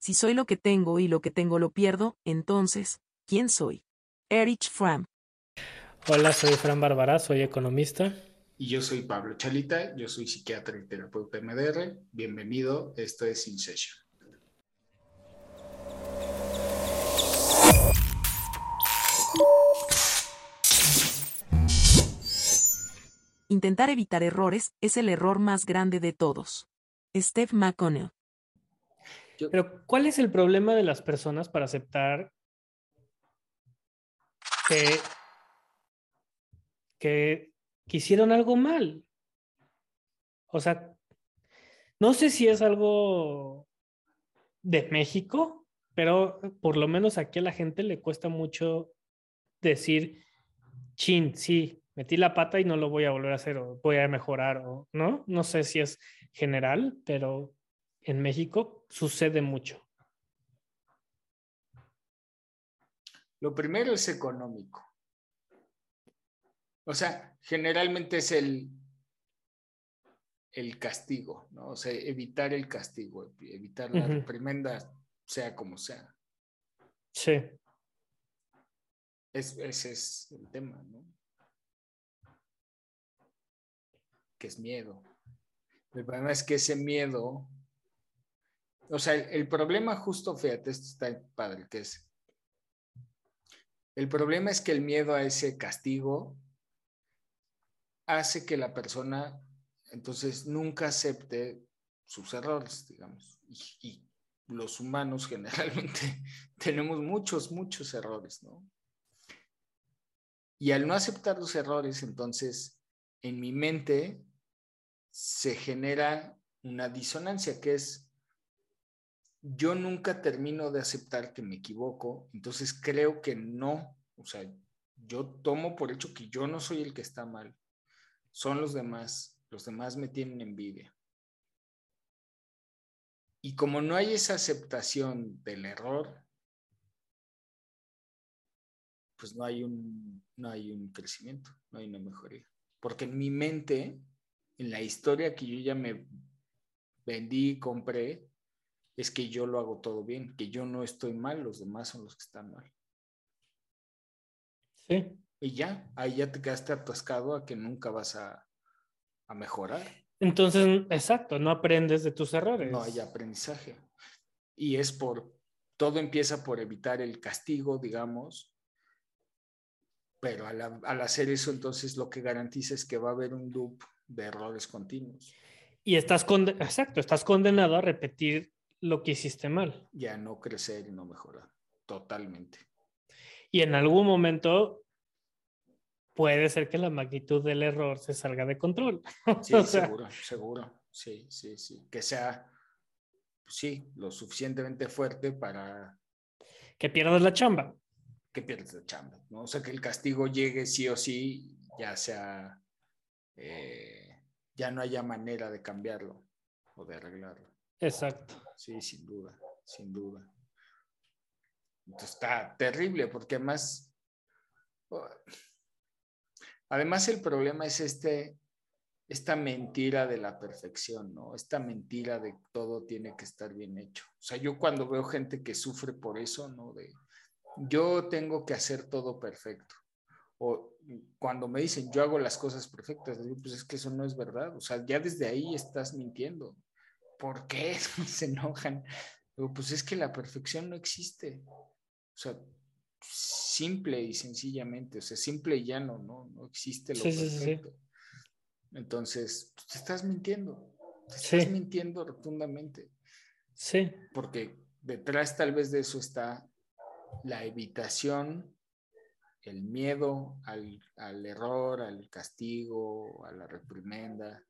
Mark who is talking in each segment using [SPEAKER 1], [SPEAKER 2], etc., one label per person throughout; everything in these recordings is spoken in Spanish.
[SPEAKER 1] Si soy lo que tengo y lo que tengo lo pierdo, entonces, ¿quién soy? Erich Fram.
[SPEAKER 2] Hola, soy Fran Bárbara, soy economista.
[SPEAKER 3] Y yo soy Pablo Chalita, yo soy psiquiatra y terapeuta MDR. Bienvenido, esto es In Session.
[SPEAKER 1] Intentar evitar errores es el error más grande de todos. Steve McConnell.
[SPEAKER 2] Pero, ¿cuál es el problema de las personas para aceptar que, que, hicieron algo mal? O sea, no sé si es algo de México, pero por lo menos aquí a la gente le cuesta mucho decir, chin, sí, metí la pata y no lo voy a volver a hacer o voy a mejorar o no. No sé si es general, pero en México sucede mucho.
[SPEAKER 3] Lo primero es económico. O sea, generalmente es el, el castigo, ¿no? O sea, evitar el castigo, evitar la reprimenda, sea como sea.
[SPEAKER 2] Sí.
[SPEAKER 3] ese es el tema, ¿no? que es miedo. El problema es que ese miedo, o sea, el, problema justo, fíjate, esto está padre, que es, el problema es que el miedo a ese castigo hace que la persona entonces nunca acepte sus errores, digamos. Y, y, los humanos generalmente tenemos muchos, muchos errores, ¿no? Y al no aceptar los errores, entonces en mi mente se genera una disonancia que es, yo nunca termino de aceptar que me equivoco, entonces creo que no, o sea, yo tomo por hecho que yo no soy el que está mal, son los demás, los demás me tienen envidia. Y como no hay esa aceptación del error, pues no hay un, no hay un crecimiento, no hay una mejoría. Porque en mi mente en la historia que yo ya me vendí compré, es que yo lo hago todo bien, que yo no estoy mal, los demás son los que están mal.
[SPEAKER 2] Sí.
[SPEAKER 3] Y ya, ahí ya te quedaste atascado a que nunca vas a, a mejorar.
[SPEAKER 2] Entonces, exacto, no aprendes de tus errores.
[SPEAKER 3] No hay aprendizaje. Y es por, todo empieza por evitar el castigo, digamos, pero al, al, hacer eso, entonces lo que garantiza es que va a haber un loop de errores continuos.
[SPEAKER 2] Y estás, exacto, estás condenado a repetir lo que hiciste mal.
[SPEAKER 3] Ya no crecer y no mejorar, totalmente.
[SPEAKER 2] Y en algún momento puede ser que la magnitud del error se salga de control.
[SPEAKER 3] Sí, seguro, seguro. Sí, sí, sí. Que sea, sí, lo suficientemente fuerte para...
[SPEAKER 2] Que pierdas la chamba.
[SPEAKER 3] Que pierdas la chamba, ¿no? O sea, que el castigo llegue sí o sí, ya sea eh, ya no haya manera de cambiarlo o de arreglarlo.
[SPEAKER 2] Exacto.
[SPEAKER 3] Sí, sin duda, sin duda. Entonces está terrible porque además, además el problema es este, esta mentira de la perfección, ¿no? Esta mentira de todo tiene que estar bien hecho. O sea, yo cuando veo gente que sufre por eso, ¿no? De yo tengo que hacer todo perfecto o cuando me dicen yo hago las cosas perfectas, digo, pues es que eso no es verdad, o sea, ya desde ahí estás mintiendo. ¿Por qué se enojan? Digo, pues es que la perfección no existe. O sea, simple y sencillamente, o sea, simple y llano, ¿no? No existe lo perfecto. Entonces, pues, te estás mintiendo, te estás mintiendo rotundamente.
[SPEAKER 2] Sí.
[SPEAKER 3] Porque detrás tal vez de eso está la evitación el miedo al, error, al castigo, a la reprimenda.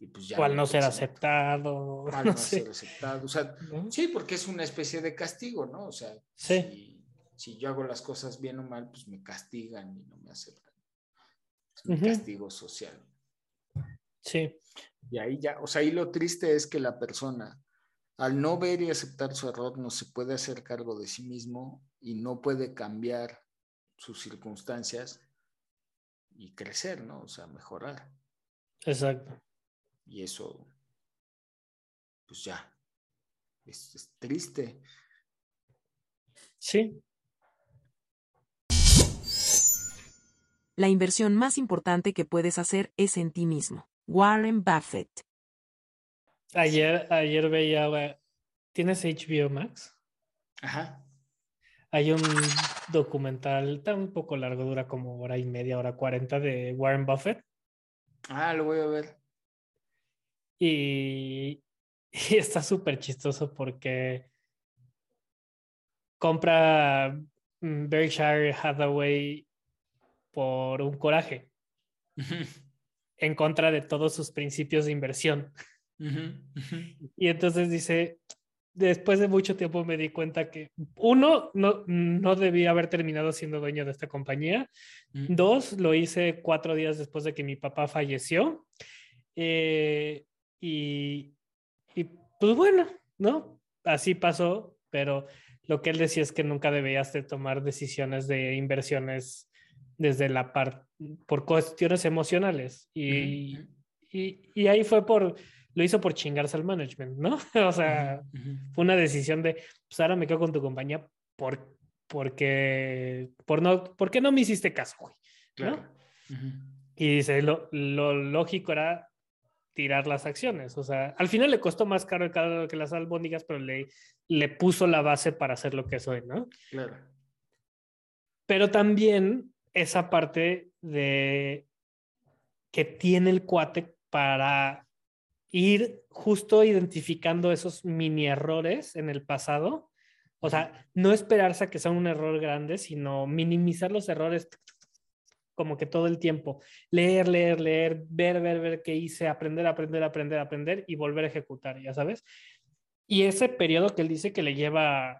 [SPEAKER 2] Y pues ya al no ser aceptado.
[SPEAKER 3] Al no, ser aceptado. O sea, sí, porque es una especie de castigo, ¿no? O sea, si, yo hago las cosas bien o mal, pues me castigan y no me aceptan. Es un castigo social.
[SPEAKER 2] Sí.
[SPEAKER 3] Y ahí ya, o sea, ahí lo triste es que la persona al no ver y aceptar su error, no se puede hacer cargo de sí mismo y no puede cambiar sus circunstancias y crecer, ¿no? O sea, mejorar.
[SPEAKER 2] Exacto.
[SPEAKER 3] Y eso, pues ya, es, es triste.
[SPEAKER 2] Sí.
[SPEAKER 1] La inversión más importante que puedes hacer es en ti mismo. Warren Buffett.
[SPEAKER 2] Ayer, ayer veía, ¿tienes HBO Max?
[SPEAKER 3] Ajá.
[SPEAKER 2] Hay un documental, un poco largo, dura como hora y media, hora cuarenta de Warren Buffett.
[SPEAKER 3] Ah, lo voy a ver.
[SPEAKER 2] Y, y está súper chistoso porque compra mm, Berkshire Hathaway por un coraje en contra de todos sus principios de inversión. Y entonces dice, después de mucho tiempo me di cuenta que uno, no, no debía haber terminado siendo dueño de esta compañía.
[SPEAKER 3] Mm.
[SPEAKER 2] Dos, lo hice cuatro días después de que mi papá falleció. Eh, pues bueno, ¿no? Así pasó, pero lo que él decía es que nunca debías de tomar decisiones de inversiones desde la parte, por cuestiones emocionales. Y, y, y ahí fue por, lo hizo por chingarse al management, ¿no? O sea, fue una decisión de, pues ahora me quedo con tu compañía por, porque, por no, ¿por qué no me hiciste caso, güey? Y dice, lo, lo lógico era tirar las acciones. O sea, al final le costó más caro el caldo que las albóndigas, pero le, le puso la base para hacer lo que es hoy, ¿no?
[SPEAKER 3] Claro.
[SPEAKER 2] Pero también esa parte de que tiene el cuate para ir justo identificando esos mini errores en el pasado. O sea, no esperarse a que sea un error grande, sino minimizar los errores como que todo el tiempo. Leer, leer, leer, ver, ver, ver qué hice, aprender, aprender, aprender, aprender y volver a ejecutar, ya sabes. Y ese periodo que él dice que le lleva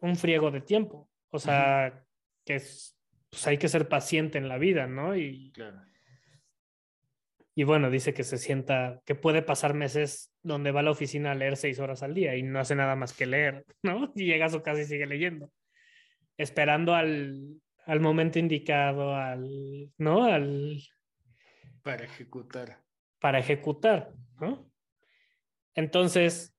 [SPEAKER 2] un friego de tiempo. O sea, que es, pues hay que ser paciente en la vida, ¿no? Y,
[SPEAKER 3] Claro.
[SPEAKER 2] y bueno, dice que se sienta, que puede pasar meses donde va a la oficina a leer seis horas al día y no hace nada más que leer, ¿no? Y llega a su casa y sigue leyendo, esperando al, al momento indicado, al, ¿no? Al,
[SPEAKER 3] Para ejecutar.
[SPEAKER 2] para ejecutar, ¿no? Entonces,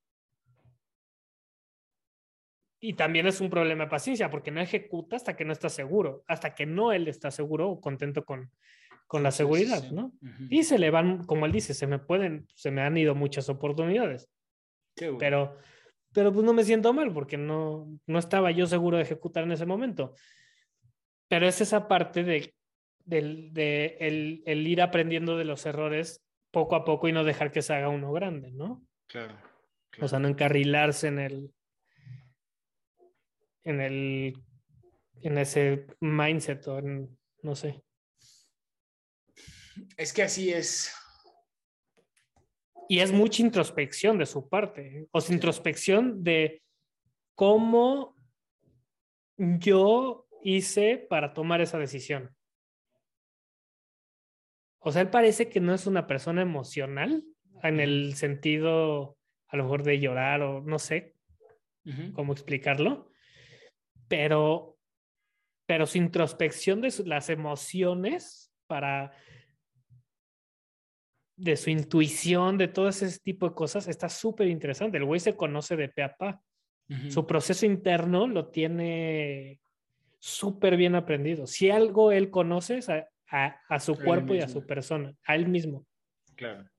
[SPEAKER 2] y también es un problema de paciencia, porque no ejecuta hasta que no está seguro, hasta que no él está seguro o contento con, con la
[SPEAKER 3] Sí, sí,
[SPEAKER 2] seguridad,
[SPEAKER 3] sí.
[SPEAKER 2] ¿no? Y se le van, como él dice, se me pueden, se me han ido muchas oportunidades,
[SPEAKER 3] Qué bueno.
[SPEAKER 2] pero, pero pues no me siento mal porque no, no estaba yo seguro de ejecutar en ese momento. Pero es esa parte de, el, el ir aprendiendo de los errores poco a poco y no dejar que se haga uno grande, ¿no?
[SPEAKER 3] Claro.
[SPEAKER 2] O sea, no encarrilarse en el, en el, en ese mindset o en, no sé.
[SPEAKER 3] Es que así es.
[SPEAKER 2] Y es mucha introspección de su parte, ¿eh? o sea, introspección de cómo yo hice para tomar esa decisión. O sea, él parece que no es una persona emocional en el sentido, a lo mejor, de llorar o no sé cómo explicarlo, pero, pero su introspección de su- las emociones para de su intuición, de todo ese tipo de cosas, está súper interesante. El güey se conoce de pe a pa. Su proceso interno lo tiene súper bien aprendido. Si algo él conoce es a, a- a su cuerpo y a su persona, a él mismo.
[SPEAKER 3] Claro.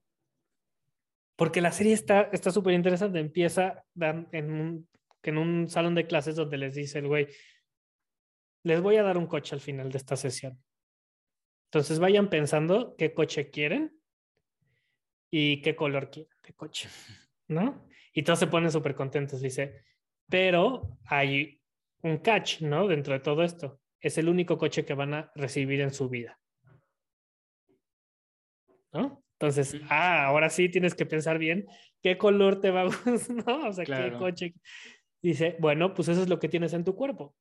[SPEAKER 2] Porque la serie está está súper interesante. Empieza en un, en un salón de clases donde les dice el güey, les voy a dar un coche al final de esta sesión. Entonces vayan pensando qué coche quieren y qué color quieren de coche, ¿no? Y todos se ponen súper contentos. Dice, pero hay un catch, ¿no? Dentro de todo esto. Es el único coche que van a recibir en su vida. ¿No? Entonces, ah, ahora sí tienes que pensar bien qué color te va a gustar, ¿no? O sea, qué
[SPEAKER 3] Claro.
[SPEAKER 2] coche. Dice, bueno, pues eso es lo que tienes en tu cuerpo.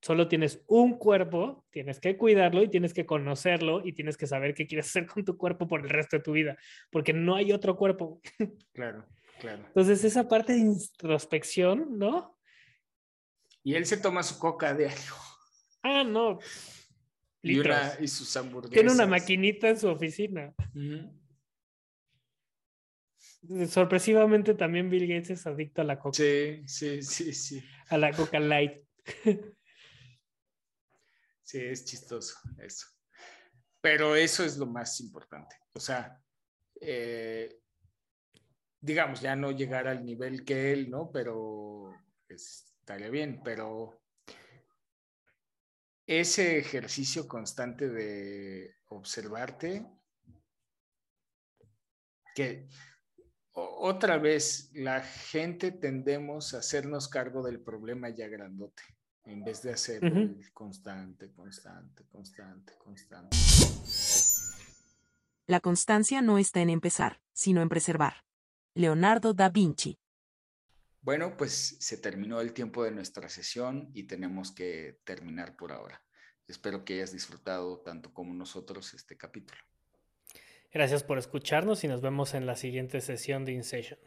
[SPEAKER 2] Solo tienes un cuerpo, tienes que cuidarlo y tienes que conocerlo y tienes que saber qué quieres hacer con tu cuerpo por el resto de tu vida, porque no hay otro cuerpo.
[SPEAKER 3] Claro. Claro.
[SPEAKER 2] Entonces, esa parte de introspección, ¿no?
[SPEAKER 3] Y él se toma su coca diario.
[SPEAKER 2] Ah, no.
[SPEAKER 3] Y, una, y sus hamburguesas.
[SPEAKER 2] Tiene una maquinita en su oficina. Sorpresivamente también Bill Gates es adicto a la coca.
[SPEAKER 3] Sí, sí, sí, sí.
[SPEAKER 2] A la coca light.
[SPEAKER 3] sí, es chistoso eso. Pero eso es lo más importante. O sea, eh, digamos, ya no llegar al nivel que él, ¿no? Pero estaría bien, pero ese ejercicio constante de observarte, que otra vez la gente tendemos a hacernos cargo del problema ya grandote, en vez de hacer constante, constante, constante, constante.
[SPEAKER 1] La constancia no está en empezar, sino en preservar. Leonardo da Vinci.
[SPEAKER 3] Bueno, pues se terminó el tiempo de nuestra sesión y tenemos que terminar por ahora. Espero que hayas disfrutado tanto como nosotros este capítulo.
[SPEAKER 2] Gracias por escucharnos y nos vemos en la siguiente sesión de InSession.